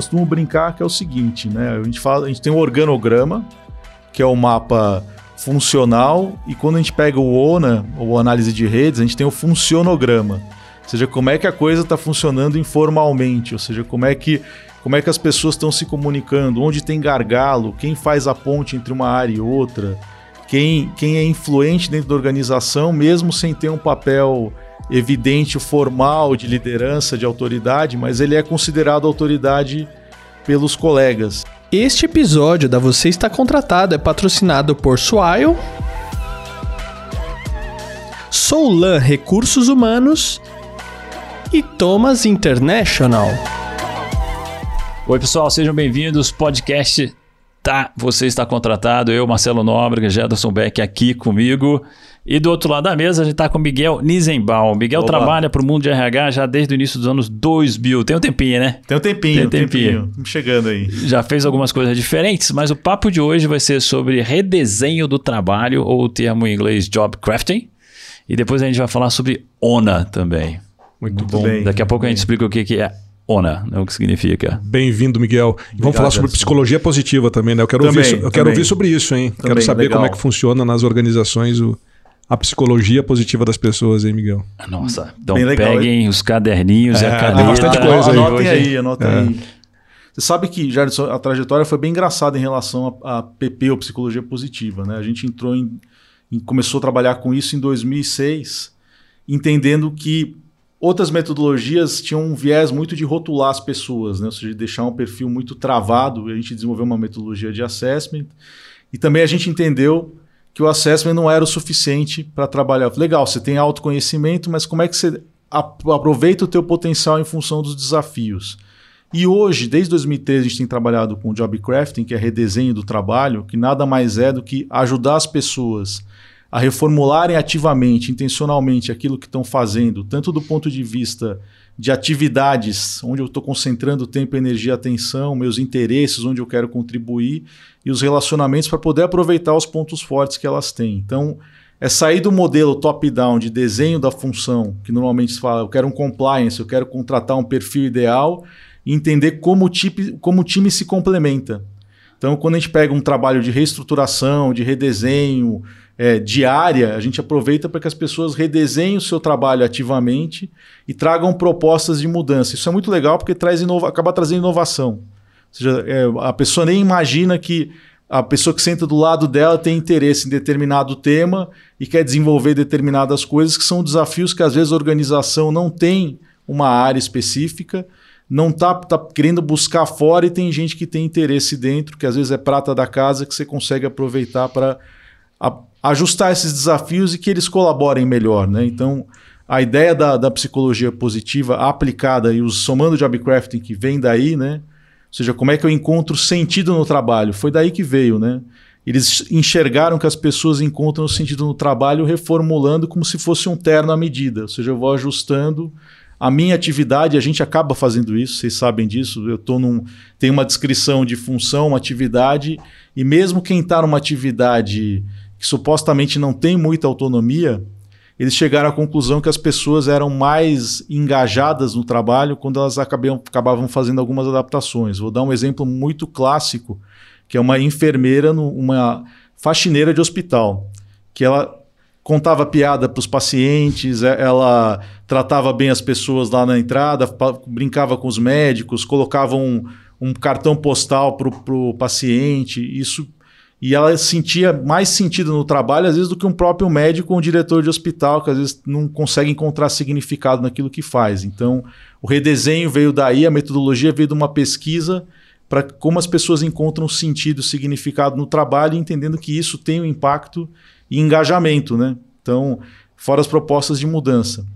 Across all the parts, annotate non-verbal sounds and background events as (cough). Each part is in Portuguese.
costumo brincar que é o seguinte, né? A gente fala, a gente tem um organograma, que é o mapa funcional, e quando a gente pega o ONA, ou análise de redes, a gente tem o funcionograma. Ou seja, como é que a coisa está funcionando informalmente, ou seja, como é que como é que as pessoas estão se comunicando, onde tem gargalo, quem faz a ponte entre uma área e outra, quem, quem é influente dentro da organização, mesmo sem ter um papel evidente, formal, de liderança, de autoridade, mas ele é considerado autoridade pelos colegas. Este episódio da Você Está Contratado é patrocinado por Swile, Soulan Recursos Humanos e Thomas International. Oi, pessoal, sejam bem-vindos. Podcast Tá, Você Está Contratado. Eu, Marcelo Nóbrega, Gerson Beck aqui comigo. E do outro lado da mesa a gente está com Miguel Nizenbaum. Miguel Opa. trabalha para o mundo de RH já desde o início dos anos 2000. Tem um tempinho, né? Tem um tempinho, tem um tempinho. tempinho. Chegando aí. Já fez algumas coisas diferentes, mas o papo de hoje vai ser sobre redesenho do trabalho, ou o termo em inglês job crafting. E depois a gente vai falar sobre ONA também. Muito, Muito bom. Bem, Daqui a pouco a gente explica o que, que é ONA, né, o que significa. Bem-vindo, Miguel. Obrigado, Vamos falar sobre psicologia positiva também, né? Eu quero, também, ouvir, eu quero ouvir sobre isso, hein? Também, quero saber legal. como é que funciona nas organizações o, a psicologia positiva das pessoas, hein, Miguel? Nossa, então legal, peguem os caderninhos é, e a caneta. bastante coisa aí. Anotem aí, anotem é. aí. Você sabe que, Jardim, a trajetória foi bem engraçada em relação a, a PP, ou Psicologia Positiva. Né? A gente entrou em, em, começou a trabalhar com isso em 2006, entendendo que outras metodologias tinham um viés muito de rotular as pessoas, né? ou seja, de deixar um perfil muito travado. A gente desenvolveu uma metodologia de assessment. E também a gente entendeu que o assessment não era o suficiente para trabalhar. Legal, você tem autoconhecimento, mas como é que você aproveita o teu potencial em função dos desafios? E hoje, desde 2013, a gente tem trabalhado com o Job Crafting, que é redesenho do trabalho, que nada mais é do que ajudar as pessoas a reformularem ativamente, intencionalmente aquilo que estão fazendo, tanto do ponto de vista de atividades onde eu estou concentrando tempo, energia, atenção, meus interesses, onde eu quero contribuir e os relacionamentos para poder aproveitar os pontos fortes que elas têm. Então, é sair do modelo top-down de desenho da função, que normalmente se fala, eu quero um compliance, eu quero contratar um perfil ideal, e entender como o, time, como o time se complementa. Então, quando a gente pega um trabalho de reestruturação, de redesenho, é, diária, a gente aproveita para que as pessoas redesenhem o seu trabalho ativamente e tragam propostas de mudança. Isso é muito legal porque traz inova acaba trazendo inovação. Ou seja, é, a pessoa nem imagina que a pessoa que senta do lado dela tem interesse em determinado tema e quer desenvolver determinadas coisas que são desafios que às vezes a organização não tem uma área específica, não está tá querendo buscar fora e tem gente que tem interesse dentro, que às vezes é prata da casa que você consegue aproveitar para ajustar esses desafios e que eles colaborem melhor. Né? Então, a ideia da, da psicologia positiva aplicada e o somando de crafting que vem daí, né? ou seja, como é que eu encontro sentido no trabalho, foi daí que veio. Né? Eles enxergaram que as pessoas encontram sentido no trabalho reformulando como se fosse um terno à medida, ou seja, eu vou ajustando a minha atividade, a gente acaba fazendo isso, vocês sabem disso. Eu tô num. Tem uma descrição de função, uma atividade, e mesmo quem está numa atividade que supostamente não tem muita autonomia, eles chegaram à conclusão que as pessoas eram mais engajadas no trabalho quando elas acabavam fazendo algumas adaptações. Vou dar um exemplo muito clássico, que é uma enfermeira, uma faxineira de hospital, que ela contava piada para os pacientes, é, ela tratava bem as pessoas lá na entrada, brincava com os médicos, colocava um, um cartão postal para o paciente. Isso e ela sentia mais sentido no trabalho, às vezes, do que um próprio médico ou um diretor de hospital, que às vezes não consegue encontrar significado naquilo que faz. Então, o redesenho veio daí, a metodologia veio de uma pesquisa para como as pessoas encontram sentido, significado no trabalho, entendendo que isso tem um impacto e engajamento. Né? Então, fora as propostas de mudança.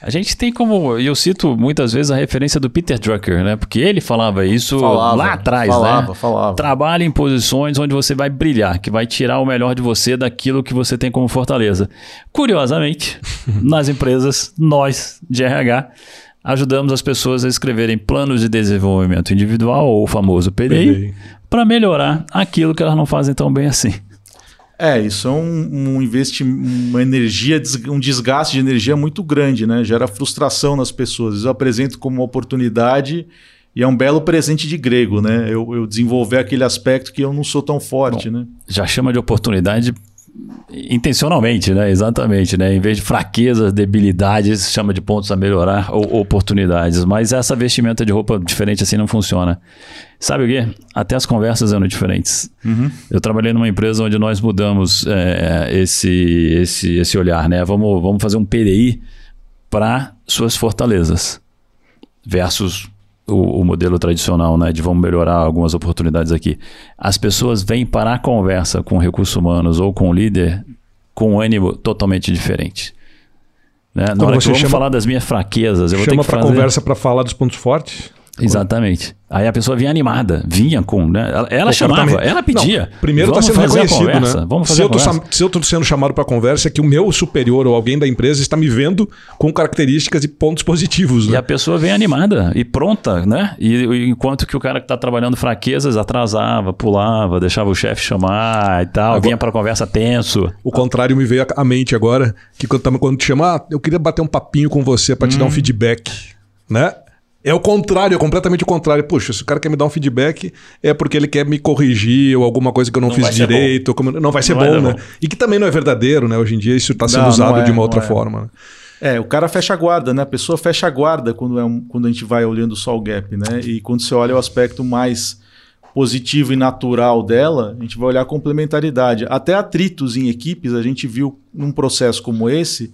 A gente tem como, e eu cito muitas vezes a referência do Peter Drucker, né? Porque ele falava isso falava, lá atrás, falava, né? Falava. Trabalhe em posições onde você vai brilhar, que vai tirar o melhor de você daquilo que você tem como fortaleza. Curiosamente, (laughs) nas empresas, nós de RH ajudamos as pessoas a escreverem planos de desenvolvimento individual, ou o famoso PDI, PDI. para melhorar aquilo que elas não fazem tão bem assim. É, isso é um, um investimento, uma energia, um desgaste de energia muito grande, né? Gera frustração nas pessoas. Eu apresento como uma oportunidade E é um belo presente de grego, né? Eu, eu desenvolver aquele aspecto que eu não sou tão forte, Bom, né? Já chama de oportunidade intencionalmente, né? Exatamente, né? Em vez de fraquezas, debilidades, chama de pontos a melhorar ou oportunidades. Mas essa vestimenta de roupa diferente assim não funciona. Sabe o quê? Até as conversas eram diferentes. Uhum. Eu trabalhei numa empresa onde nós mudamos é, esse, esse, esse olhar, né? Vamos, vamos fazer um PDI para suas fortalezas versus o, o, modelo tradicional, né, de vamos melhorar algumas oportunidades aqui. As pessoas vêm para a conversa com recursos humanos ou com o líder com um ânimo totalmente diferente. Né? Na hora que vamos chama, falar das minhas fraquezas, eu vou ter que fazer... conversa para falar dos pontos fortes? Exatamente. Aí a pessoa vinha animada, vinha com, né? Ela, ela chamava, ela pedia. Não, primeiro está sendo reconhecido, né? Vamos fazer se, eu tô, se eu estou sendo chamado para conversa, é que o meu superior ou alguém da empresa está me vendo com características e pontos positivos. Né? E a pessoa vem animada e pronta, né? E, enquanto que o cara que está trabalhando fraquezas atrasava, pulava, deixava o chefe chamar e tal, agora, vinha para conversa tenso. O contrário me veio à mente agora, que quando, quando te chama, ah, eu queria bater um papinho com você para te hum. dar um hum. feedback, né? É o contrário, é completamente o contrário. Puxa, se o cara quer me dar um feedback, é porque ele quer me corrigir ou alguma coisa que eu não, não fiz direito. Como... Não vai ser não bom, né? Bom. E que também não é verdadeiro, né? Hoje em dia isso está sendo não, usado é, de uma outra é. forma. Né? É, o cara fecha a guarda, né? A pessoa fecha a guarda quando, é um, quando a gente vai olhando só o gap, né? E quando você olha o aspecto mais positivo e natural dela, a gente vai olhar a complementaridade. Até atritos em equipes, a gente viu num processo como esse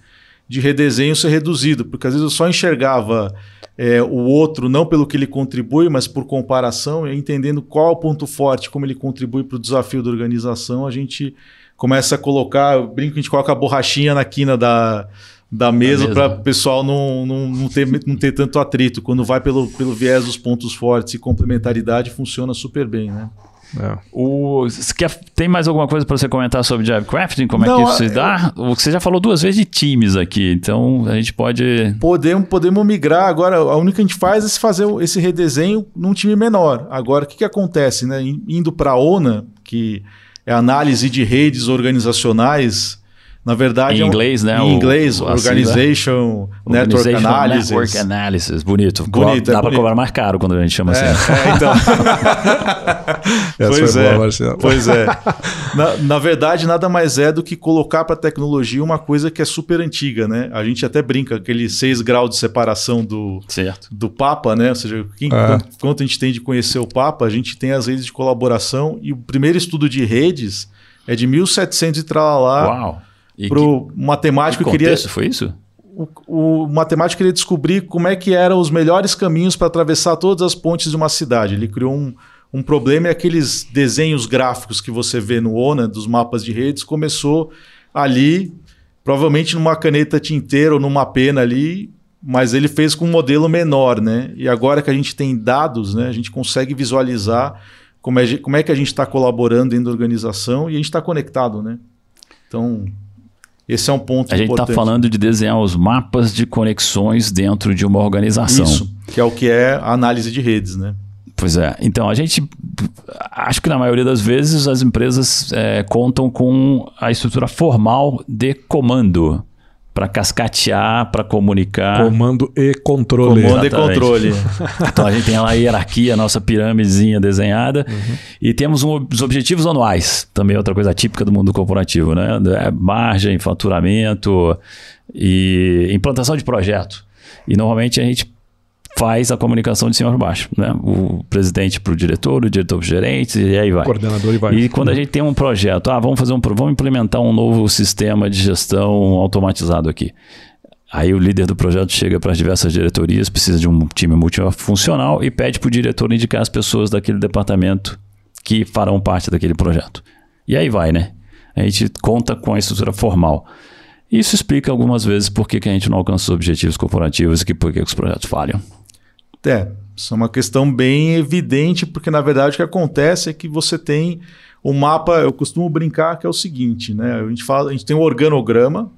de redesenho ser reduzido, porque às vezes eu só enxergava é, o outro não pelo que ele contribui, mas por comparação, entendendo qual é o ponto forte, como ele contribui para o desafio da organização, a gente começa a colocar, eu brinco a gente coloca a borrachinha na quina da, da mesa para o pessoal não, não, não, ter, não ter tanto atrito. Quando vai pelo, pelo viés dos pontos fortes e complementaridade, funciona super bem, né? É. O, quer, tem mais alguma coisa para você comentar sobre Jive Crafting? Como Não, é que isso se dá? Você já falou duas vezes de times aqui, então a gente pode. Podemos, podemos migrar. Agora, a única que a gente faz é fazer esse redesenho num time menor. Agora, o que, que acontece? Né? Indo para a ONA, que é análise de redes organizacionais na verdade, em inglês, é um, né? Em inglês, o, Organization, né? Network Analysis. Network Analysis, bonito. bonito Dá é para cobrar mais caro quando a gente chama é, assim. É, então. (laughs) pois é, boa, pois é. Na, na, verdade, nada mais é do que colocar para a tecnologia uma coisa que é super antiga, né? A gente até brinca, aquele seis graus de separação do, certo. do Papa, né? Ou seja, quem, é. quanto, quanto a gente tem de conhecer o Papa, a gente tem as redes de colaboração e o primeiro estudo de redes é de 1700 e tralalá. Uau! Para o matemático que queria. foi isso? O, o, matemático queria descobrir como é que eram os melhores caminhos para atravessar todas as pontes de uma cidade. Ele criou um, um problema e aqueles desenhos gráficos que você vê no ONA, dos mapas de redes, começou ali, provavelmente numa caneta tinteira ou numa pena ali, mas ele fez com um modelo menor, né? E agora que a gente tem dados, né, a gente consegue visualizar como é, como é que a gente está colaborando dentro da organização e a gente está conectado, né? Então, esse é um ponto A gente está falando de desenhar os mapas de conexões dentro de uma organização. Isso, que é o que é a análise de redes, né? Pois é. Então, a gente. Acho que na maioria das vezes as empresas é, contam com a estrutura formal de comando para cascatear, para comunicar. Comando e controle. Comando Exatamente. e controle. (laughs) então a gente tem lá a hierarquia, a nossa pirâmidezinha desenhada. Uhum. E temos um, os objetivos anuais, também outra coisa típica do mundo corporativo, né? É margem, faturamento e implantação de projeto. E normalmente a gente faz a comunicação de cima para baixo, né? O presidente para o diretor, o diretor para o gerente e aí vai. Coordenador e vai. E quando a gente tem um projeto, ah, vamos fazer um, vamos implementar um novo sistema de gestão automatizado aqui. Aí o líder do projeto chega para as diversas diretorias, precisa de um time multifuncional e pede para o diretor indicar as pessoas daquele departamento que farão parte daquele projeto. E aí vai, né? A gente conta com a estrutura formal. Isso explica algumas vezes por que, que a gente não alcança os objetivos corporativos e por que os projetos falham. É, isso é uma questão bem evidente, porque na verdade o que acontece é que você tem o um mapa, eu costumo brincar que é o seguinte, né? A gente fala, a gente tem um organograma,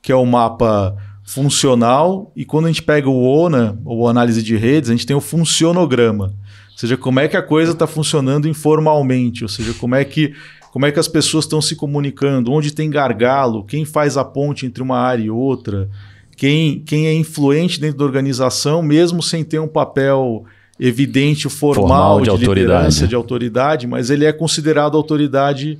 que é o um mapa funcional, e quando a gente pega o ONA, ou análise de redes, a gente tem o funcionograma. Ou seja, como é que a coisa está funcionando informalmente, ou seja, como é que como é que as pessoas estão se comunicando, onde tem gargalo, quem faz a ponte entre uma área e outra, quem, quem é influente dentro da organização, mesmo sem ter um papel evidente formal, Formal, de de, autoridade. liderança, de autoridade, mas ele é considerado autoridade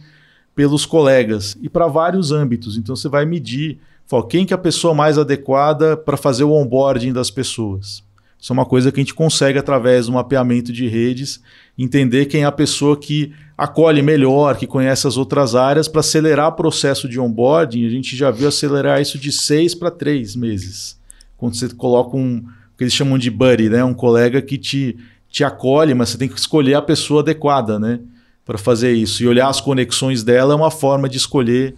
pelos colegas e para vários âmbitos. Então você vai medir fala, quem que é a pessoa mais adequada para fazer o onboarding das pessoas. Isso é uma coisa que a gente consegue através do mapeamento de redes entender quem é a pessoa que acolhe melhor, que conhece as outras áreas para acelerar o processo de onboarding. A gente já viu acelerar isso de seis para três meses. Quando você coloca um que eles chamam de buddy, né? Um colega que te, te acolhe, mas você tem que escolher a pessoa adequada, né? Para fazer isso. E olhar as conexões dela é uma forma de escolher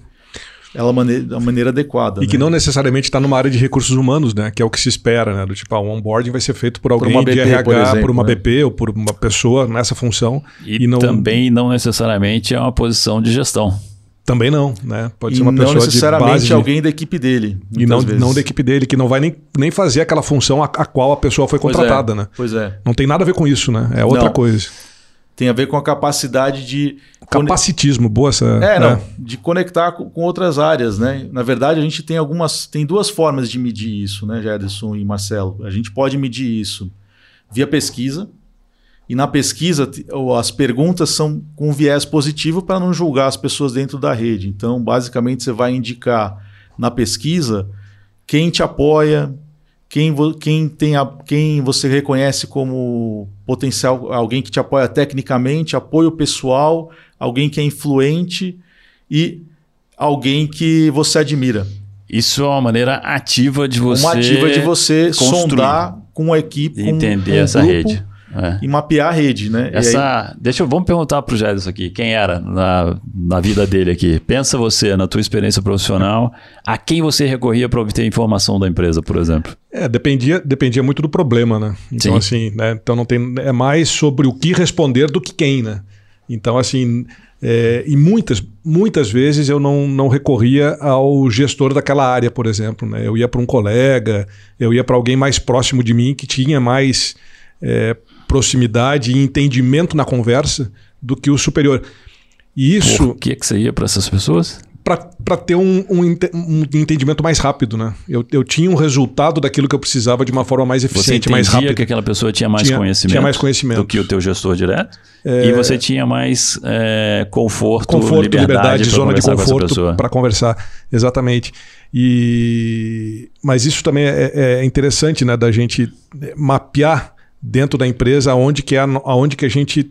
ela mane- da maneira adequada. E que né? não necessariamente está numa área de recursos humanos, né? Que é o que se espera, né? Do tipo, ah, o onboarding vai ser feito por alguém uma de BP, RH, por por, exemplo, uma né? BP ou por uma pessoa nessa função. E, E não- também não necessariamente é uma posição de gestão. Também não, né? Pode e ser uma não pessoa de necessariamente de- alguém da equipe dele. E não, vezes. não da equipe dele, que não vai nem, nem fazer aquela função a, a qual a pessoa foi Pois contratada, é, né? Pois é. Não tem nada a ver com isso, né? É outra Não. coisa. Tem a ver com a capacidade de. Capacitismo, boa essa. É, não, de conectar com, com outras áreas, né? Na verdade, a gente tem algumas. Tem duas formas de medir isso, né, Gerson e Marcelo? A gente pode medir isso via pesquisa. E na pesquisa, as perguntas são com viés positivo para não julgar as pessoas dentro da rede. Então, basicamente, você vai indicar na pesquisa quem te apoia, quem, quem, tem a, quem você reconhece como potencial, alguém que te apoia tecnicamente, apoio pessoal, alguém que é influente e alguém que você admira. Isso é uma maneira ativa de você uma ativa de você construir. sondar com a equipe, entender com um essa grupo rede. É. e mapear a rede, né? E aí- Essa, deixa eu, vamos perguntar pro Gélis aqui, quem era na, na vida dele aqui? Pensa você, na tua experiência profissional, a quem você recorria para obter informação da empresa, por exemplo? É, dependia, dependia muito do problema, né? Então, Sim. assim, né? Então não tem. É mais sobre o que responder do que quem, né? Então, assim, é, e muitas, muitas vezes eu não, não recorria ao gestor daquela área, por exemplo. Né? Eu ia para um colega, eu ia para alguém mais próximo de mim que tinha mais é, proximidade e entendimento na conversa do que o superior. E isso Por que, que você ia para essas pessoas? para ter um, um um entendimento mais rápido, né? Eu, eu tinha um resultado daquilo que eu precisava de uma forma mais Você eficiente, mais rápida. que aquela pessoa tinha mais Tinha- conhecimento, tinha mais conhecimento. do que o teu gestor direto e você tinha mais é, conforto, conforto, liberdade, liberdade, zona de conforto para conversar, exatamente. E mas isso também é, é interessante, né, da gente mapear dentro da empresa aonde que é aonde que a gente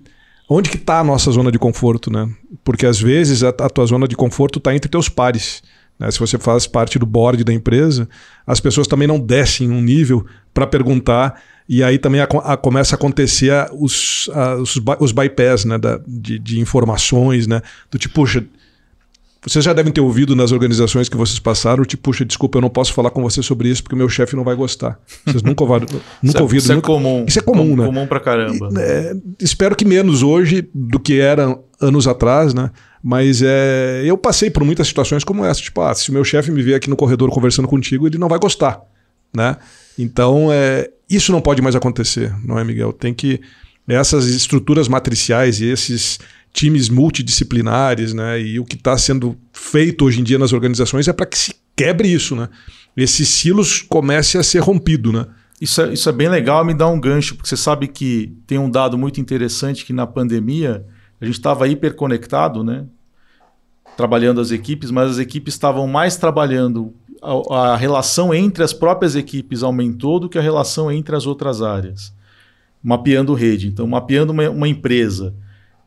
onde que está a nossa zona de conforto, né? Porque às vezes a, a tua zona de conforto está entre teus pares. né? Se você faz parte do board da empresa, as pessoas também não descem um nível para perguntar e aí também a- a- começa a acontecer os, os, os bypass né, da- de, de informações, né? Do tipo, puxa, vocês já devem ter ouvido nas organizações que vocês passaram, tipo, puxa, desculpa, eu não posso falar com você sobre isso porque o meu chefe não vai gostar. Vocês nunca, ouviram- (laughs) isso nunca é, ouviram. isso é nunca... comum. Isso é comum, Com- né? Comum pra caramba. É, espero que menos hoje do que era anos atrás, né? Mas é, eu passei por muitas situações como essa. Tipo, ah, se o meu chefe me ver aqui no corredor conversando contigo, ele não vai gostar, né? Então, é, isso não pode mais acontecer, não é, Miguel? Tem que... Essas estruturas matriciais e esses times multidisciplinares, né? E o que está sendo feito hoje em dia nas organizações é para que se quebre isso, né? Esses silos comecem a ser rompido, né? Isso é, isso é bem legal, me dá um gancho, porque você sabe que tem um dado muito interessante que na pandemia a gente estava hiperconectado, né? Trabalhando as equipes, mas as equipes estavam mais trabalhando. A, a relação entre as próprias equipes aumentou do que a relação entre as outras áreas. Mapeando rede. Então, mapeando uma, uma empresa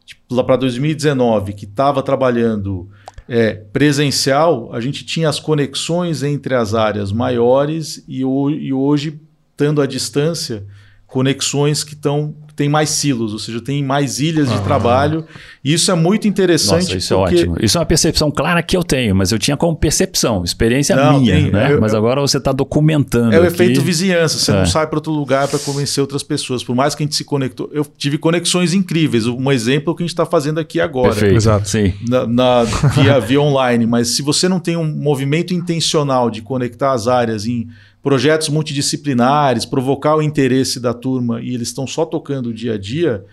tipo, lá para 2019 que estava trabalhando é, presencial, a gente tinha as conexões entre as áreas maiores e, o, e hoje, estando à distância, conexões que estão tem mais silos, ou seja, tem mais ilhas de trabalho. E isso é muito interessante. Nossa, isso porque- é ótimo. Isso é uma percepção clara que eu tenho, mas eu tinha como percepção, experiência Não, minha, tem- né? eu- mas agora você está documentando É o aqui. efeito vizinhança. Você É. não sai para outro lugar para convencer outras pessoas. Por mais que a gente se conectou. Eu tive conexões incríveis. Um exemplo é o que a gente está fazendo aqui agora. Perfeito. Exato. Sim. na, na- via, via online, mas se você não tem um movimento intencional de conectar as áreas em projetos multidisciplinares, provocar o interesse da turma e eles estão só tocando o dia a dia,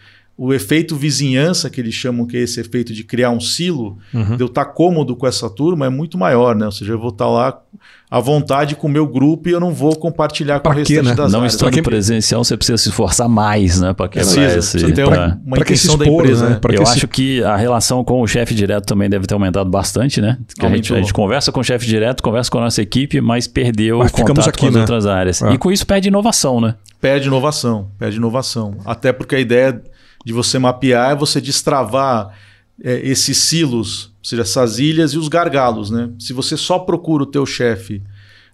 o efeito vizinhança, que eles chamam que é esse efeito de criar um silo, uhum. de eu estar tá cômodo com essa turma, é muito maior, né? Ou seja, eu vou estar tá lá à vontade com o meu grupo e eu não vou compartilhar com pra o restante né? das Não áreas. estando presencial, você precisa se esforçar mais, né? Para quebrar precisa, esse... Você tem uma, uma pra intenção expor, da empresa, né? Eu acho que a relação com o chefe direto também deve ter aumentado bastante, né? Que a gente, a gente, conversa com o chefe direto, conversa com a nossa equipe, mas perdeu mas o contato aqui, com as né? outras áreas. É. E com isso perde inovação, né? Perde inovação, perde inovação. Até porque a ideia de você mapear é você destravar é, esses silos, ou seja, essas ilhas e os gargalos, né? Se você só procura o teu chefe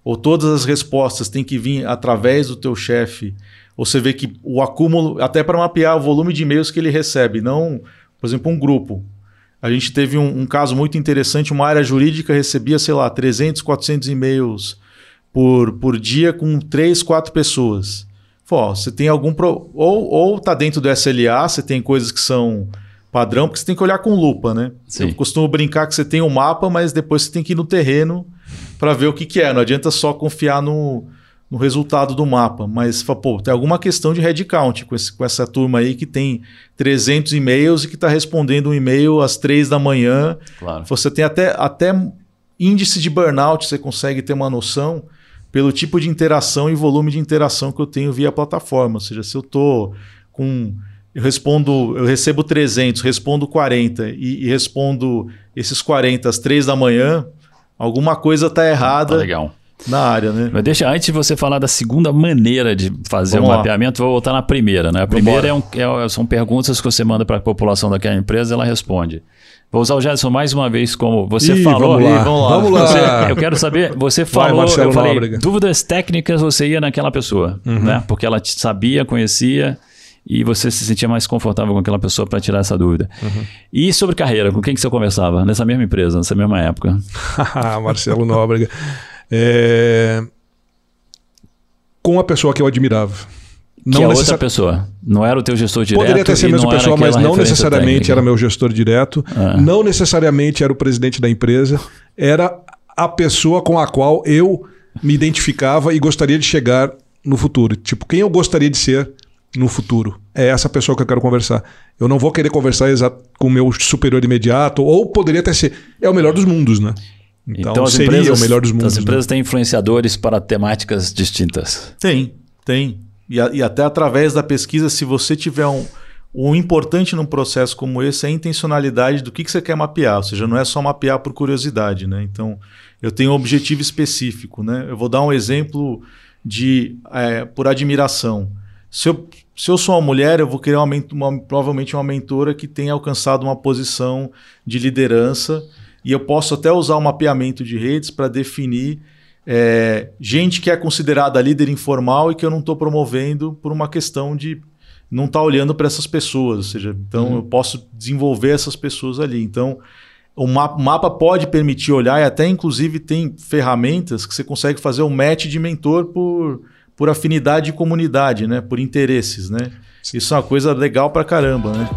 ou todas as respostas têm que vir através do teu chefe, você vê que o acúmulo, até para mapear o volume de e-mails que ele recebe, não, por exemplo, um grupo. A gente teve um, um caso muito interessante, uma área jurídica recebia, sei lá, 300, 400 e-mails por, por dia com três, quatro pessoas. Pô, você tem algum. Pro... Ou, ou tá dentro do SLA, você tem coisas que são padrão, porque você tem que olhar com lupa, né? Sim. Eu costumo brincar que você tem um mapa, mas depois você tem que ir no terreno para ver o que, que é. Não adianta só confiar no, no resultado do mapa. Mas, pô, tem alguma questão de headcount com, esse, com essa turma aí que tem 300 e-mails e que está respondendo um e-mail às 3 da manhã. Claro. Você tem até, até índice de burnout, você consegue ter uma noção pelo tipo de interação e volume de interação que eu tenho via plataforma. Ou seja, se eu estou com eu respondo, eu recebo 300, respondo 40 e, e, respondo esses 40 às 3 da manhã, Alguma coisa está errada. Tá legal. Na área, né? Mas deixa, antes de você falar da segunda maneira de fazer o um mapeamento, vou voltar na primeira, né? A primeira é, um, é, são perguntas que você manda para a população daquela empresa ela responde. Vou usar o Gerson mais uma vez como você Ih, falou. Vamos lá. vamos lá. Vamos lá. Você, eu quero saber, você falou, Vai, eu falei, dúvidas técnicas você ia naquela pessoa, uhum. né? Porque ela sabia, conhecia e você se sentia mais confortável com aquela pessoa para tirar essa dúvida. Uhum. E sobre carreira, com quem que você conversava nessa mesma empresa, nessa mesma época? (laughs) Marcelo Nóbrega. É... Com a pessoa que eu admirava. Não que é outra pessoa. Não era o teu gestor direto. Poderia ter sido a mesma pessoa, mas não necessariamente técnica. era meu gestor direto. Ah. Não necessariamente era o presidente da empresa. Era a pessoa com a qual eu me identificava e gostaria de chegar no futuro. Tipo, quem eu gostaria de ser no futuro. É essa pessoa que eu quero conversar. Eu não vou querer conversar com o meu superior imediato, ou poderia até ser. É o melhor dos mundos, né? Então, então seria empresas, o melhor dos mundos. As empresas né? têm influenciadores para temáticas distintas. Tem, tem. E, a, e, até através da pesquisa, se você tiver um. O importante num processo como esse é a intencionalidade do que, que você quer mapear, ou seja, não é só mapear por curiosidade. Né? Então, eu tenho um objetivo específico. Né? Eu vou dar um exemplo de é, por admiração. Se eu, se eu sou uma mulher, eu vou querer uma, uma, provavelmente uma mentora que tenha alcançado uma posição de liderança e eu posso até usar o mapeamento de redes para definir é, gente que é considerada líder informal e que eu não estou promovendo por uma questão de não estar tá olhando para essas pessoas. Ou seja, então uhum. eu posso desenvolver essas pessoas ali. Então, o mapa, o mapa, pode permitir olhar e até, inclusive, tem ferramentas que você consegue fazer um match de mentor por por afinidade e comunidade, né? Por interesses, né? Isso é uma coisa legal pra caramba, né?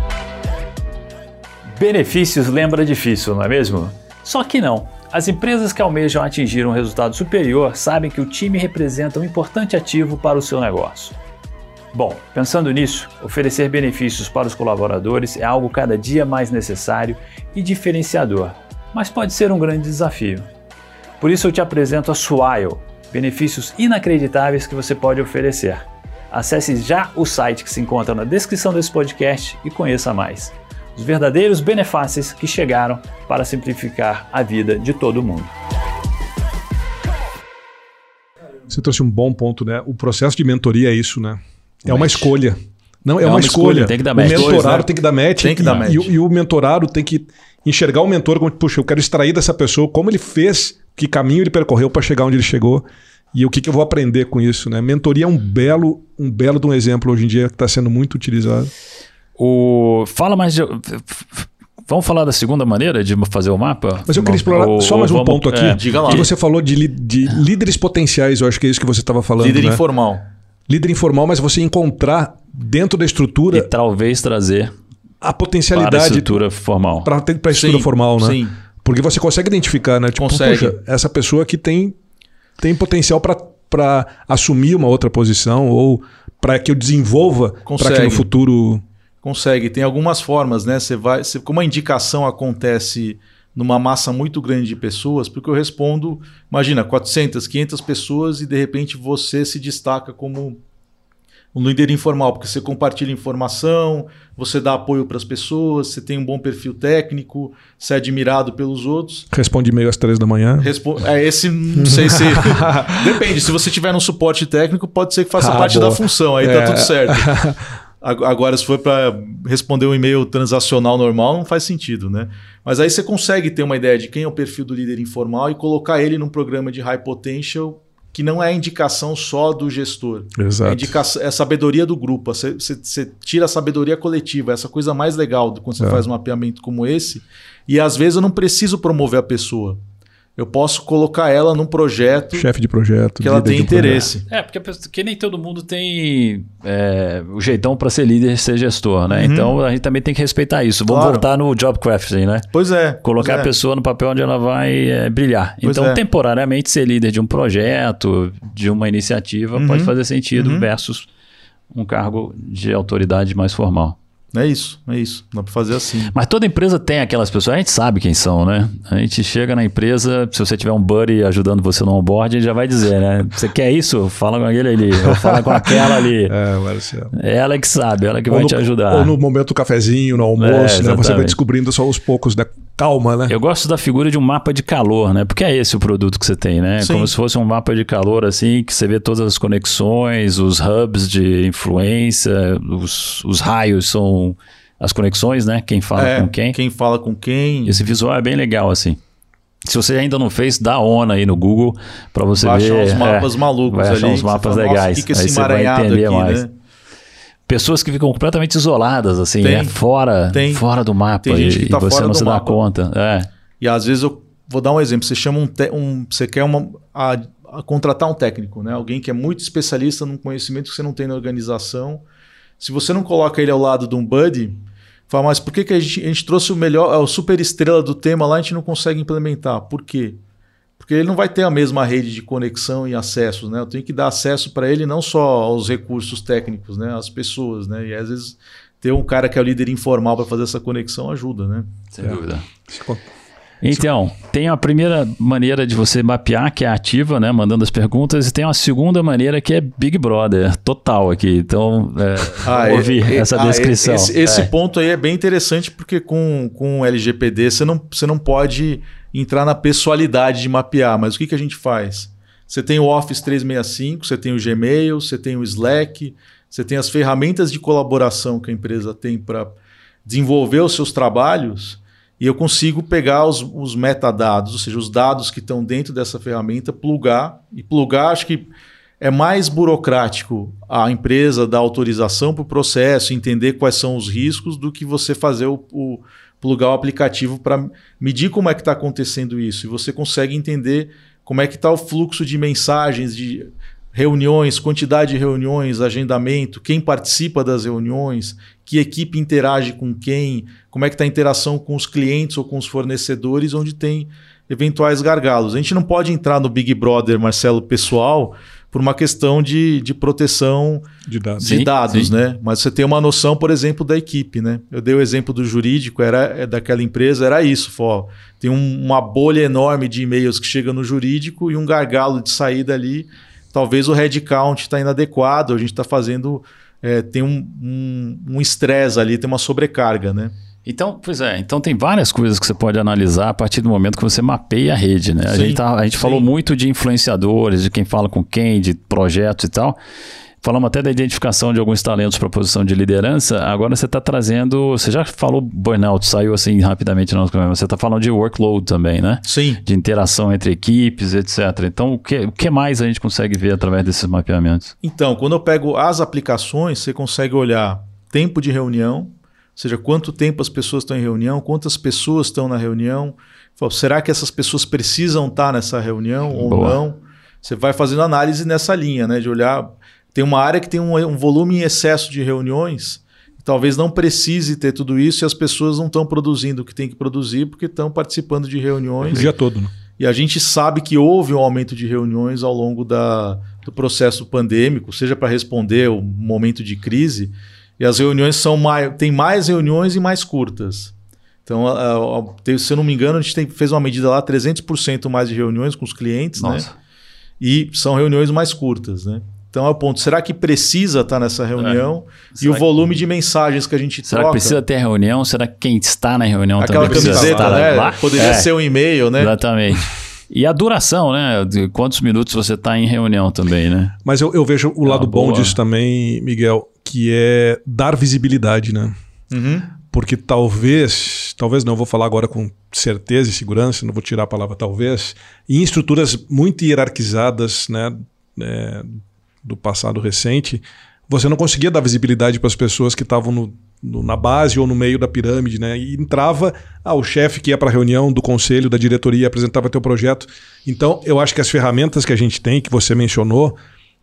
Benefícios lembra difícil, não é mesmo? Só que não. As empresas que almejam atingir um resultado superior sabem que o time representa um importante ativo para o seu negócio. Bom, pensando nisso, oferecer benefícios para os colaboradores é algo cada dia mais necessário e diferenciador, mas pode ser um grande desafio. Por isso eu te apresento a Swile, benefícios inacreditáveis que você pode oferecer. Acesse já o site que se encontra na descrição desse podcast e conheça mais. Os verdadeiros benefícios que chegaram para simplificar a vida de todo mundo. Você trouxe um bom ponto, né? O processo de mentoria é isso, né? É uma escolha. Não, é, é uma, uma escolha. escolha. Tem que dar match. O mentorado né? tem que dar match. Tem que dar match. E, e, o mentorado tem que enxergar o mentor como, puxa, eu quero extrair dessa pessoa como ele fez que caminho ele percorreu para chegar onde ele chegou e o que, que, eu vou aprender com isso. Né? Mentoria é um belo, um belo de um exemplo hoje em dia que está sendo muito utilizado. O... Fala mais de... Vamos falar da segunda maneira de fazer o mapa? Mas eu queria explorar ou, só mais um vamos... ponto aqui. É, diga lá. Que você falou de, de líderes potenciais, eu acho que é isso que você estava falando. Líder né? informal. Líder informal, mas você encontrar dentro da estrutura. E talvez trazer a potencialidade. Para a estrutura formal. Para a estrutura sim, formal, né? Sim. Porque você consegue identificar, né? Tipo, consegue. Poxa, essa pessoa que tem, tem potencial para assumir uma outra posição ou para que eu desenvolva para que no futuro Consegue. Tem algumas formas, né? Você vai, você, como a indicação acontece numa massa muito grande de pessoas, porque eu respondo, imagina, 400, 500 pessoas e de repente você se destaca como um líder informal, porque você compartilha informação, você dá apoio para as pessoas, você tem um bom perfil técnico, você é admirado pelos outros. Responde e-mail às três da manhã. Respo é, esse não sei se. (laughs) Depende, se você tiver um suporte técnico, pode ser que faça ah, parte boa. da função, aí tá é. tá tudo certo. (laughs) Agora, se for para responder um e-mail transacional normal, não faz sentido, né? Mas aí você consegue ter uma ideia de quem é o perfil do líder informal e colocar ele num programa de high potential que não é indicação só do gestor. Exato. É, indicação, é sabedoria do grupo. Você, você, você, tira a sabedoria coletiva, essa coisa mais legal quando você é. faz um mapeamento como esse. E às vezes eu não preciso promover a pessoa eu posso colocar ela num projeto. Chefe de projeto. Que ela tem interesse. É, porque, porque nem todo mundo tem é, o jeitão para ser líder e ser gestor, né? Uhum. Então a gente também tem que respeitar isso. Vamos claro. voltar no job crafting, né? Pois é. Colocar pois a é. pessoa no papel onde ela vai é, brilhar. Pois então, é. temporariamente, ser líder de um projeto, de uma iniciativa, uhum. pode fazer sentido uhum. versus um cargo de autoridade mais formal. É isso, é isso. Dá para fazer assim. Mas toda empresa tem aquelas pessoas, a gente sabe quem são, né? A gente chega na empresa, se você tiver um buddy ajudando você no onboard, ele já vai dizer, né? Você quer isso? Fala com aquele ali, ou fala com aquela ali. (laughs) É, Marcelo. É ela que sabe, ela que ou vai no, te ajudar. Ou no momento do cafezinho, no almoço, é, né? Você vai descobrindo só aos poucos, né? Calma, né? Eu gosto da figura de um mapa de calor, né? Porque é esse o produto que você tem, né? Sim. Como se fosse um mapa de calor, assim, que você vê todas as conexões, os hubs de influência, os, os raios são as conexões, né? Quem fala é, com quem. Quem fala com quem. Esse visual é bem legal, assim. Se você ainda não fez, dá ONA aí no Google para você vai ver. Achar uns mapas é, malucos vai achar ali. uns mapas fala, legais. Que que esse aí você vai entender aqui, mais. Né? Pessoas que ficam completamente isoladas, assim, tem, né? fora, tem. fora do mapa. Tem gente que tá e você não se dá conta. É. E às vezes eu vou dar um exemplo. Você chama um, um você quer uma, a, a contratar um técnico, né? Alguém que é muito especialista num conhecimento que você não tem na organização. Se você não coloca ele ao lado de um buddy, Fala, mas por que, que a, gente, a gente trouxe o melhor, a super estrela do tema lá, a gente não consegue implementar? Por quê? Porque ele não vai ter a mesma rede de conexão e acessos, né? Eu tenho que dar acesso para ele não só aos recursos técnicos, né? Às pessoas, né? E às vezes ter um cara que é o líder informal para fazer essa conexão ajuda, né? Sem é. dúvida. Então, tem a primeira maneira de você mapear, que é ativa, né? Mandando as perguntas, e tem uma segunda maneira que é Big Brother, total aqui. Então, é, ah, ouvir é, essa ah, descrição. Esse, esse é. ponto aí é bem interessante, porque com, com o LGPD você não, você não pode entrar na pessoalidade de mapear, mas o que, que a gente faz? Você tem o Office 365, você tem o Gmail, você tem o Slack, você tem as ferramentas de colaboração que a empresa tem para desenvolver os seus trabalhos e eu consigo pegar os, os metadados, ou seja, os dados que estão dentro dessa ferramenta, plugar. E plugar, acho que é mais burocrático a empresa dar autorização para o processo, entender quais são os riscos, do que você fazer o, o plugar o aplicativo para medir como é que está acontecendo isso. E você consegue entender como é que está o fluxo de mensagens, de reuniões, quantidade de reuniões, agendamento, quem participa das reuniões, que equipe interage com quem, como é que está a interação com os clientes ou com os fornecedores, onde tem eventuais gargalos. A gente não pode entrar no Big Brother, Marcelo, pessoal, por uma questão de, de proteção de dados, de sim, dados sim. né? Mas você tem uma noção, por exemplo, da equipe, né? Eu dei o exemplo do jurídico, era é daquela empresa, era isso, ó, tem um, uma bolha enorme de e-mails que chega no jurídico e um gargalo de saída ali talvez o headcount está inadequado, a gente está fazendo. É, tem um estresse um, um ali, tem uma sobrecarga, né? Então, pois é, então tem várias coisas que você pode analisar a partir do momento que você mapeia a rede, né? Sim, a gente, tá, a gente falou muito de influenciadores, de quem fala com quem, de projetos e tal. Falamos até da identificação de alguns talentos para posição de liderança. Agora você está trazendo. Você já falou burnout, saiu assim rapidamente no nosso programa. Você está falando de workload também, né? Sim. De interação entre equipes, etc. Então, o que, o que mais a gente consegue ver através desses mapeamentos? Então, quando eu pego as aplicações, você consegue olhar tempo de reunião, ou seja, quanto tempo as pessoas estão em reunião, quantas pessoas estão na reunião. Será que essas pessoas precisam estar nessa reunião ou Boa. não? Você vai fazendo análise nessa linha, né? De olhar tem uma área que tem um, um volume em excesso de reuniões, talvez não precise ter tudo isso e as pessoas não estão produzindo o que tem que produzir porque estão participando de reuniões. O dia todo, né? E a gente sabe que houve um aumento de reuniões ao longo da, do processo pandêmico, seja para responder o momento de crise. E as reuniões são mais. Tem mais reuniões e mais curtas. Então, se eu não me engano, a gente tem, fez uma medida lá, 300% mais de reuniões com os clientes, né? Nossa. E são reuniões mais curtas, né? Então é o ponto. Será que precisa estar nessa reunião? E Será o volume de mensagens que a gente Será troca. que precisa ter reunião? Será que quem está na reunião Aquela também precisa camiseta, estar né? lá? Poderia É, ser um e-mail, né? Exatamente. E a duração, né? De quantos minutos você está em reunião também, né? Mas eu, eu vejo o lado uma bom disso também, Miguel, que é dar visibilidade, né? Uhum. Porque talvez, talvez não, vou falar agora com certeza e segurança, não vou tirar a palavra talvez, em estruturas muito hierarquizadas, né, é, do passado recente, você não conseguia dar visibilidade para as pessoas que estavam na base ou no meio da pirâmide, né? E entrava ah, o chefe que ia para a reunião do conselho, da diretoria, apresentava teu projeto. Então, eu acho que as ferramentas que a gente tem, que você mencionou,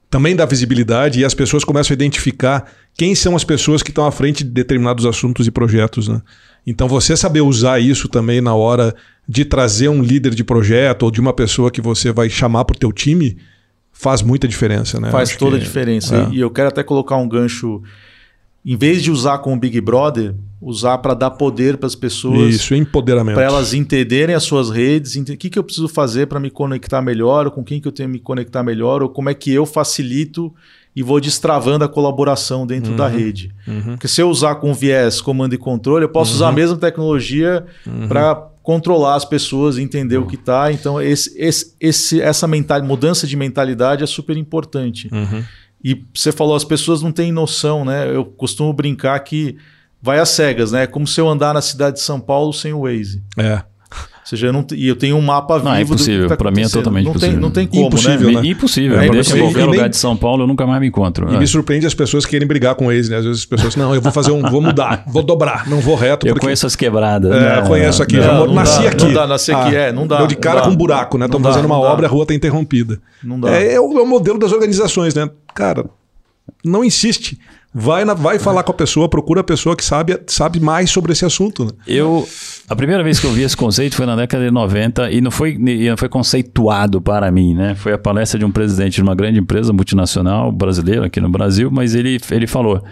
também dá visibilidade e as pessoas começam a identificar quem são as pessoas que estão à frente de determinados assuntos e projetos. Né? Então, você saber usar isso também na hora de trazer um líder de projeto ou de uma pessoa que você vai chamar para o teu time faz muita diferença. Né? Faz Acho toda a que- diferença. é. E eu quero até colocar um gancho. Em vez de usar com o Big Brother, usar para dar poder para as pessoas. Isso, empoderamento. para elas entenderem as suas redes, o que, que eu preciso fazer para me conectar melhor, ou com quem que eu tenho que me conectar melhor, ou como é que eu facilito e vou destravando a colaboração dentro da rede. Uhum. Porque se eu usar com viés comando e controle, eu posso usar a mesma tecnologia Uhum. para controlar as pessoas e entender o que está. Então, esse, esse, esse- essa mental, mudança de mentalidade é super importante. Uhum. E você falou, as pessoas não têm noção, né? Eu costumo brincar que vai às cegas, né? É como se eu andar na cidade de São Paulo sem o Waze. É. Ou seja, eu não e eu tenho um mapa Não, é vivo do que impossível. tá Pra mim é totalmente não. Tem, não tem como, Impossível, né? né? Impossível. É, deixa nem- em qualquer nem- lugar de São Paulo, eu nunca mais me encontro. E É. me surpreende as pessoas querem brigar com eles, né? Às vezes as pessoas, não, eu vou fazer um, vou mudar, vou dobrar, não vou reto. Eu porque- conheço as quebradas. É, Não, conheço aqui, não, já não, moro- não nasci dá, aqui. não dá, nasci aqui, é, não dá, Deu de não cara dá. com um buraco, né? Não dá, fazendo uma não obra, a rua está interrompida. Não dá. É, é o, é o modelo das organizações, né? Cara, não insiste. Vai, na- vai falar com a pessoa, procura a pessoa que sabe, sabe mais sobre esse assunto. Né? Eu, a primeira vez que eu vi esse conceito foi na década de 90 e não foi, e não foi conceituado para mim, né? Foi a palestra de um presidente de uma grande empresa multinacional brasileira aqui no Brasil, mas ele, ele falou,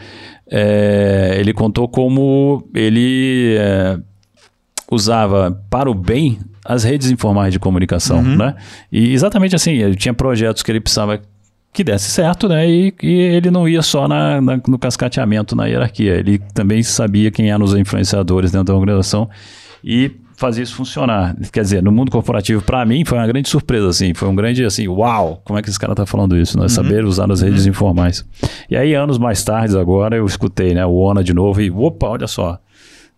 é, ele contou como ele é, usava para o bem as redes informais de comunicação, né? E exatamente assim, ele tinha projetos que ele precisava que desse certo, né? E, e ele não ia só na, na- no cascateamento, na hierarquia. Ele também sabia quem eram os influenciadores dentro da organização e fazia isso funcionar. Quer dizer, no mundo corporativo, para mim, foi uma grande surpresa, assim. Foi um grande, assim, uau! Como é que esse cara tá falando isso, né? Saber usar as redes informais. E aí, anos mais tarde, agora, eu escutei, né? O ONA de novo e, opa, olha só.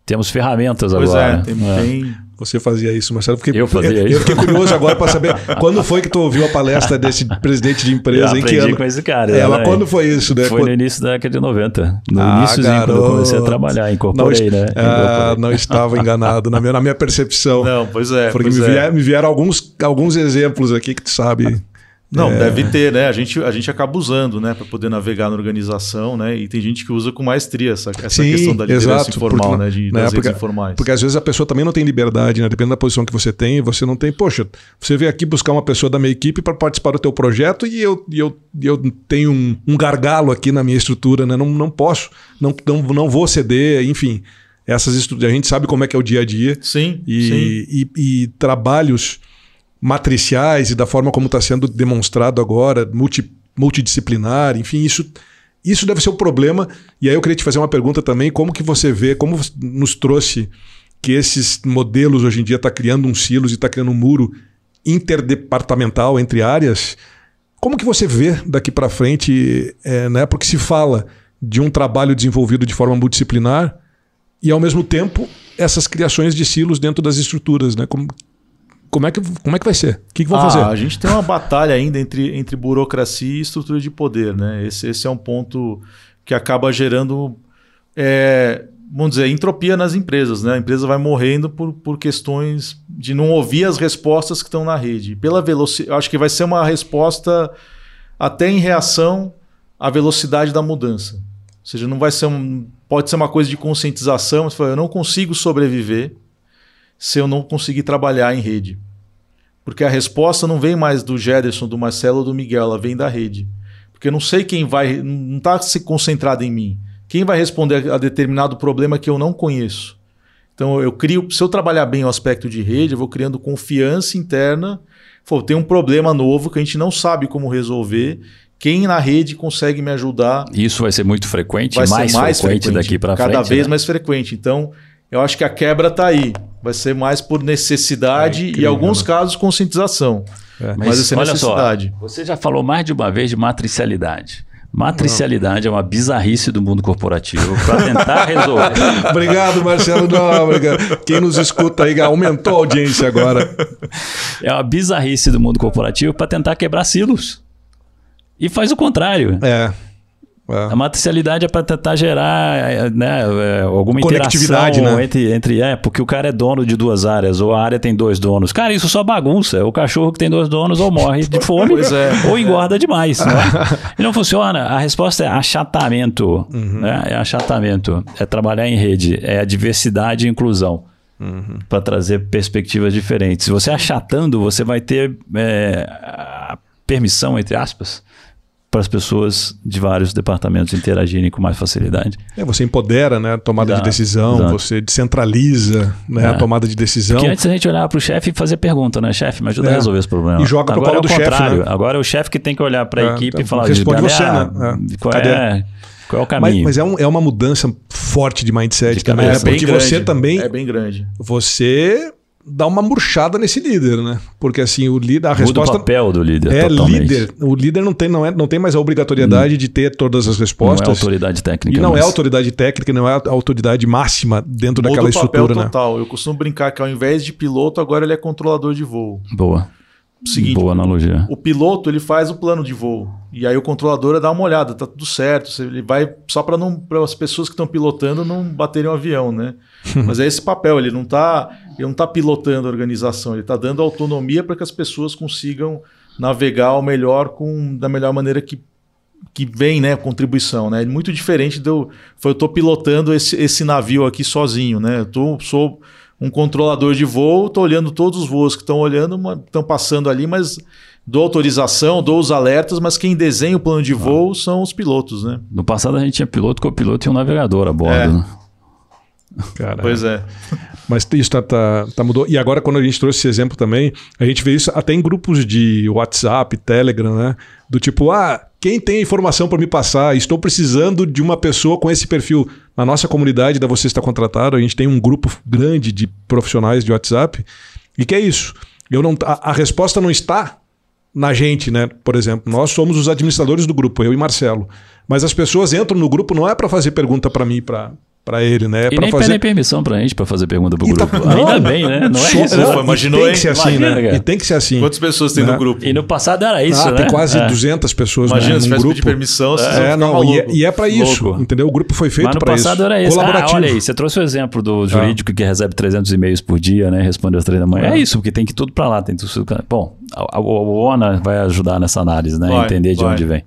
Temos ferramentas Pois agora. é, tem, É. tem- Você fazia isso, Marcelo. Eu fiquei, Eu fazia eu, isso. fiquei curioso agora para saber (laughs) quando foi que tu ouviu a palestra desse presidente de Eu empresa, em que aprendi ano? com esse cara. É, mas quando foi isso, né? Foi Quando- no início da década de 90. No Ah, iníciozinho, quando eu comecei a trabalhar. não, Incorporei, est- né? Ah, não estava enganado na minha, na minha percepção. Não, pois é. Porque pois me, é. vier- me vieram alguns, alguns exemplos aqui que tu sabe. Não, É. deve ter, né? A gente, a gente acaba usando, né? Para poder navegar na organização, né? E tem gente que usa com maestria essa, essa Sim, questão da liderança exato, informal, porque- né? De, né, das porque- redes informais. Porque às vezes a pessoa também não tem liberdade, né? Dependendo da posição que você tem, você não tem. Poxa, você veio aqui buscar uma pessoa da minha equipe para participar do teu projeto e eu, e eu, eu tenho um, um gargalo aqui na minha estrutura, né? Não, não posso, não, não, não vou ceder, enfim. Essas estru- a gente sabe como é que é o dia a dia. Sim, sim. E, e- e trabalhos matriciais e da forma como está sendo demonstrado agora, multi- multidisciplinar, enfim, isso, isso deve ser o problema. E aí eu queria te fazer uma pergunta também, como que você vê, como nos trouxe que esses modelos hoje em dia está criando um silos e está criando um muro interdepartamental entre áreas, como que você vê daqui para frente, é, né? porque se fala de um trabalho desenvolvido de forma multidisciplinar, e ao mesmo tempo essas criações de silos dentro das estruturas, né? Como, como, é, que, como é que vai ser? O que, que vão Ah, fazer? A gente tem uma batalha ainda entre, entre burocracia e estrutura de poder, né? Esse, esse é um ponto que acaba gerando, é, vamos dizer, entropia nas empresas, né? A empresa vai morrendo por, por questões de não ouvir as respostas que estão na rede. Pela velocidade, acho que vai ser uma resposta até em reação à velocidade da mudança. Ou seja, não vai ser um, pode ser uma coisa de conscientização, você fala, eu não consigo sobreviver se eu não conseguir trabalhar em rede. Porque a resposta não vem mais do Gederson, do Marcelo ou do Miguel, ela vem da rede. Porque eu não sei quem vai, não está se concentrado em mim. Quem vai responder a determinado problema que eu não conheço? Então eu crio, se eu trabalhar bem o aspecto de rede, eu vou criando confiança interna. Pô, tem um problema novo que a gente não sabe como resolver. Quem na rede consegue me ajudar? Isso vai ser muito frequente, vai mais, ser mais frequente, frequente daqui para frente. Cada vez né? mais frequente. Então, eu acho que a quebra está aí. Vai ser mais por necessidade É e, em alguns né? casos, conscientização. É. Mas, vai ser olha necessidade. só, você já falou mais de uma vez de matricialidade. Matricialidade é uma bizarrice do mundo corporativo para tentar resolver. (laughs) Obrigado, Marcelo Nóbrega. Quem nos escuta aí aumentou a audiência agora. É uma bizarrice do mundo corporativo para tentar quebrar silos. E faz o contrário. É. é. A matricialidade é para tentar gerar né, é, alguma Conectividade, interação né? entre, entre. É, porque o cara é dono de duas áreas, ou a área tem dois donos. Cara, isso só bagunça. O cachorro que tem dois donos ou morre de fome (laughs) é. ou engorda demais. Né? (laughs) E não funciona. A resposta é achatamento. Uhum. Né? É achatamento. É trabalhar em rede. É a diversidade e inclusão. Uhum. Para trazer perspectivas diferentes. Se você achatando, você vai ter é, a permissão, entre aspas, para as pessoas de vários departamentos interagirem com mais facilidade. É, você empodera né, a tomada Exato, de decisão, exato. você descentraliza né, É. a tomada de decisão. Porque antes a gente olhava para o chefe e fazia pergunta, né? Chefe, me ajuda É. a resolver esse problema. E joga colo é o do chefe, contrário. né? Agora é o chefe que tem que olhar para a É, equipe então, e falar: responde você, "Galera, né? É. Qual, Cadê?" é, qual é o Mas, caminho? mas é, um- é uma mudança forte de mindset De também. cabeça. né? É bem Porque grande. você também. É bem grande. Você dá uma murchada nesse líder, né? Porque assim, o líder, a Muda resposta. o papel do líder É totalmente. líder. O líder não tem, não, é, não tem mais a obrigatoriedade de ter todas as Não é respostas. autoridade técnica. e não é mas- autoridade técnica, não é a autoridade máxima dentro Muda daquela o papel estrutura, né? total. Eu costumo brincar que ao invés de piloto, agora ele é controlador de voo. Boa. Seguinte, Boa analogia. O piloto ele faz o plano de voo e aí o controlador dá uma olhada, tá tudo certo. Ele vai só para não para as pessoas que estão pilotando não baterem o avião, né? (laughs) Mas é esse papel. Ele não tá ele não tá pilotando a organização. Ele está dando autonomia para que as pessoas consigam navegar ao melhor com da melhor maneira que que vem, né, contribuição, né? Muito diferente do foi eu tô pilotando esse, esse navio aqui sozinho, né? Eu tô, sou um controlador de voo, tô olhando todos os voos que estão olhando, estão passando ali, mas dou autorização, dou os alertas, mas quem desenha o plano de voo são os pilotos, né? No passado a gente tinha piloto, copiloto e um navegador a bordo. É. né? Cara, Pois é. Mas isso tá, tá, tá mudou. E agora, quando a gente trouxe esse exemplo também, a gente vê isso até em grupos de WhatsApp, Telegram, né? Do tipo, ah, quem tem informação para me passar? Estou precisando de uma pessoa com esse perfil. Na nossa comunidade da Você Está Contratado, a gente tem um grupo grande de profissionais de WhatsApp. E que é isso? Eu não, a, a resposta não está na gente, né? Por exemplo, nós somos os administradores do grupo, eu e Marcelo. Mas as pessoas entram no grupo não é para fazer pergunta para mim, para para ele, né? É E para nem fazer pedem permissão pra gente pra fazer pergunta pro E tá- grupo. não, Ainda bem, né? Não é Só- isso. não, né? e Imaginou, tem hein? que ser assim, Imagina, né? cara. E tem que ser assim. Quantas pessoas tem Né? no grupo? E no passado era isso, ah, né? tem quase É. 200 pessoas Imagina, né, se num tivesse grupo. pedir permissão, É, ficar não, e é, e é para isso, Louco. entendeu? O grupo foi feito Mas no para isso. passado era isso. Ah, Colaborativo. olha aí, você trouxe o exemplo do jurídico que recebe 300 e-mails por dia, né? Responde às três da manhã. É, isso, porque tem que tudo pra lá. Tem tudo... Bom, a- a- o ONA vai ajudar nessa análise, né? Vai, Entender de vai. onde vem.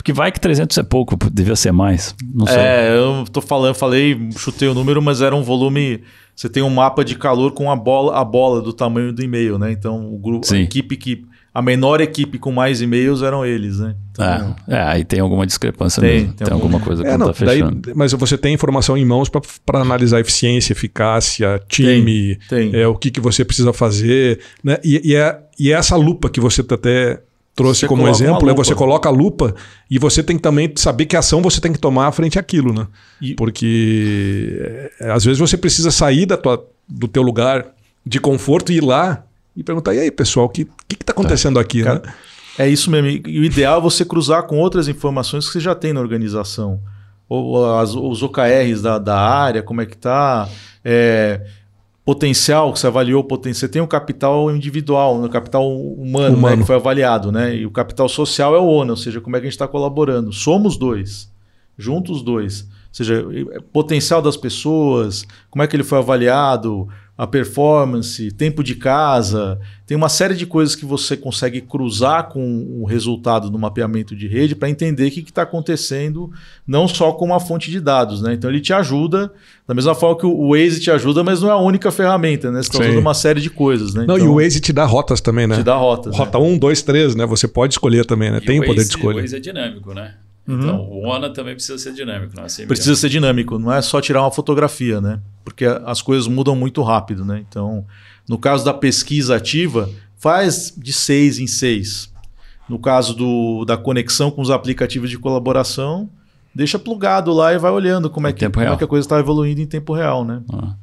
Porque vai que 300 é pouco, devia ser mais. Não sei. É, eu tô falando, falei, chutei o número, mas era um volume. Você tem um mapa de calor com a bola, a bola do tamanho do e-mail, né? Então, o grupo, a Sim. equipe que. A menor equipe com mais e-mails eram eles, né? Então, É, é, aí tem alguma discrepância Tem, mesmo. tem Tem, algum- alguma coisa que É, não, não, tá daí, fechando. mas você tem informação em mãos para analisar eficiência, eficácia, time, tem. É, o que, que você precisa fazer. Né? E, e é, e é essa lupa que você até trouxe Você como exemplo, é você coloca a lupa e você tem que também saber que ação você tem que tomar frente àquilo, né? E- Porque é, às vezes você precisa sair da tua, do teu lugar de conforto e ir lá e perguntar, e aí, pessoal, o que está que tá acontecendo aqui? Cara, né? É isso mesmo. E o ideal é você cruzar com outras informações que você já tem na organização. Ou as- os OKRs da, da área, como é que tá. É, potencial, que você avaliou o potencial. Você tem o capital individual, o capital humano, Humano. Né, que foi avaliado, né? E o capital social é o ONU, ou seja, como é que a gente está colaborando. Somos dois, juntos os dois. Ou seja, potencial das pessoas, como é que ele foi avaliado, a performance, tempo de casa. Tem uma série de coisas que você consegue cruzar com o resultado do mapeamento de rede para entender o que está acontecendo, não só com uma fonte de dados. Né? Então ele te ajuda, da mesma forma que o Waze te ajuda, mas não é a única ferramenta, né? Você está usando uma série de coisas. Né? Não, e Então, o Waze te dá rotas também, né? te dá rotas. Rota né? 1, 2, 3, né? Você pode escolher também, né? Tem o poder de escolha. é dinâmico, né? Então, o ONA também precisa ser dinâmico, não é assim? Precisa ser dinâmico, não é só tirar uma fotografia, né? Porque as coisas mudam muito rápido, né? Então, no caso da pesquisa ativa, faz de seis em seis. No caso do, da conexão com os aplicativos de colaboração, deixa plugado lá e vai olhando como é que, como é que a coisa está evoluindo em tempo real, né? Ah.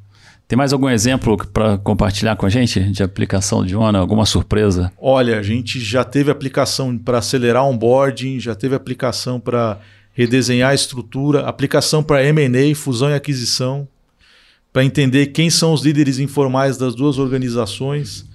Tem mais algum exemplo para compartilhar com a gente de aplicação de ONA? Alguma surpresa? Olha, a gente já teve aplicação para acelerar onboarding, já teve aplicação para redesenhar a estrutura, aplicação para M&A, fusão e aquisição para entender quem são os líderes informais das duas organizações.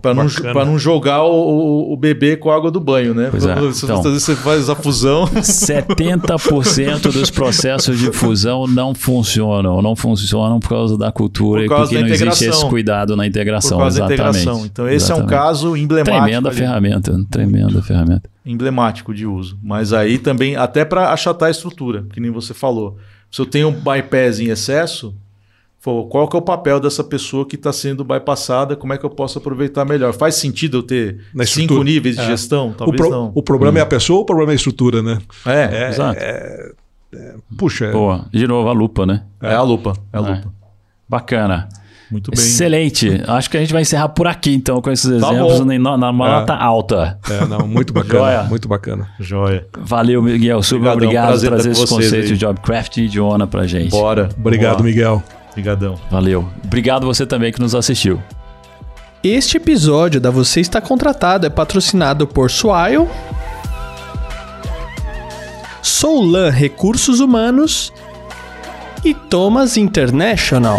Para não, não jogar o, o, bebê com a água do banho, né? Pois é. Então, você faz a fusão. 70% dos processos de fusão não funcionam. Não funcionam por causa da cultura por causa e porque não existe esse cuidado na integração. Por causa exatamente. da integração. Então, esse exatamente. é um caso emblemático. Tremenda ferramenta. Tremenda ferramenta. Emblemático de uso. Mas aí também, até para achatar a estrutura, que nem você falou. Se eu tenho um bypass em excesso, qual que é o papel dessa pessoa que está sendo bypassada? Como é que eu posso aproveitar melhor? Faz sentido eu ter cinco níveis de é. gestão? Talvez o pro, não. O problema hum. é a pessoa ou o problema é a estrutura, né? É, é exato. É, é, puxa. Boa. De novo, a lupa, né? É, a lupa. É a lupa. Bacana. Muito bem. Excelente. Acho que a gente vai encerrar por aqui, então, com esses tá exemplos na, na nota alta. É, não, muito bacana. Joia. Muito bacana. Joia. Valeu, Miguel. Super obrigado por trazer esse conceito de Jobcraft e de ONA pra gente. Bora. Obrigado, Miguel. Obrigadão. Valeu. Obrigado você também que nos assistiu. Este episódio da Você Está Contratado é patrocinado por Swile, Soulan Recursos Humanos e Thomas International.